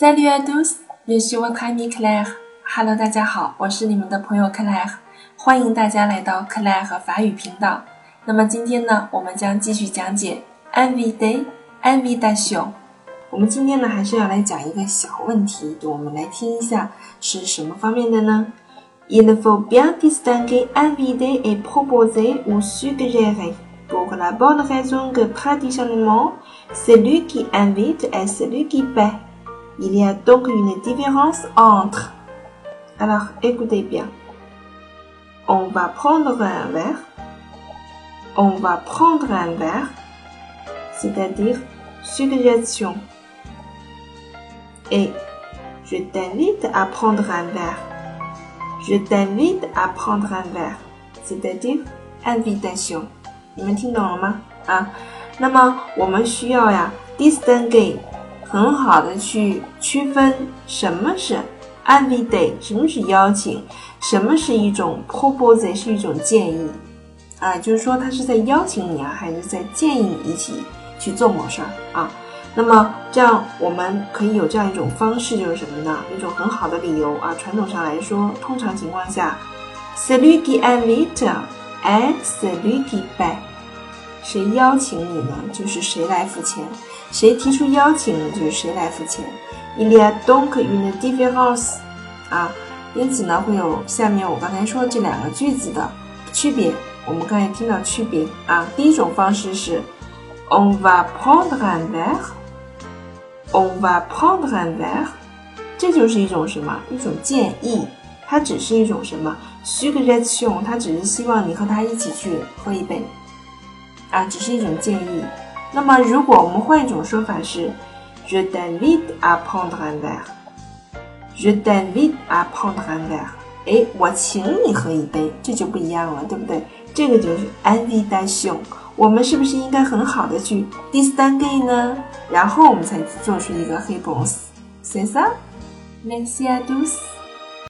Salut à tous, je suis votre ami Claire. Hello，大家好，我是你们的朋友 Claire，欢迎大家来到 Claire 法语频道。那么今天呢，我们将继续讲解 invité invitation。我们今天呢，还是要来讲一个小问题，我们来听一下是什么方面的呢？Il faut bien distinguer inviter et proposer ou suggérer pour la bonne raison que traditionnellement, celui qui invite est celui qui paie. Il y a donc une différence entre. Alors, écoutez bien. On va prendre un verre. On va prendre un verre, c'est-à-dire suggestion. Et je t'invite à prendre un verre. Je t'invite à prendre un verre, c'est-à-dire invitation. 你们听懂了吗？啊，那么我们需要呀，distinguish， 很好的去区分什么是 invite，什么是邀请，什么是一种 proposal，是一种建议，啊，就是说他是在邀请你啊，还是在建议你一起去做某事儿啊？那么这样我们可以有这样一种方式，就是什么呢？一种很好的理由啊。传统上来说，通常情况下，celui qui invite est celui qui paie。谁邀请你呢？就是谁来付钱。谁提出邀请呢？就是谁来付钱。Il y a donc une différence 啊，因此呢，会有下面我刚才说这两个句子的区别。我们刚才听到区别啊，第一种方式是 On va prendre un verre，On va prendre un verre，这就是一种什么？一种建议。它只是一种什么？Suggestion，它只是希望你和他一起去喝一杯。啊，只是一种建议。那么，如果我们换一种说法是，Je t'invite à prendre un verre，Je t'invite à prendre un verre。哎，我请你喝一杯，这就不一样了，对不对？这个就是 invitation。我们是不是应该很好的去 distinguish 呢？然后我们才做出一个 réponse。C'est ça？Merci à tous。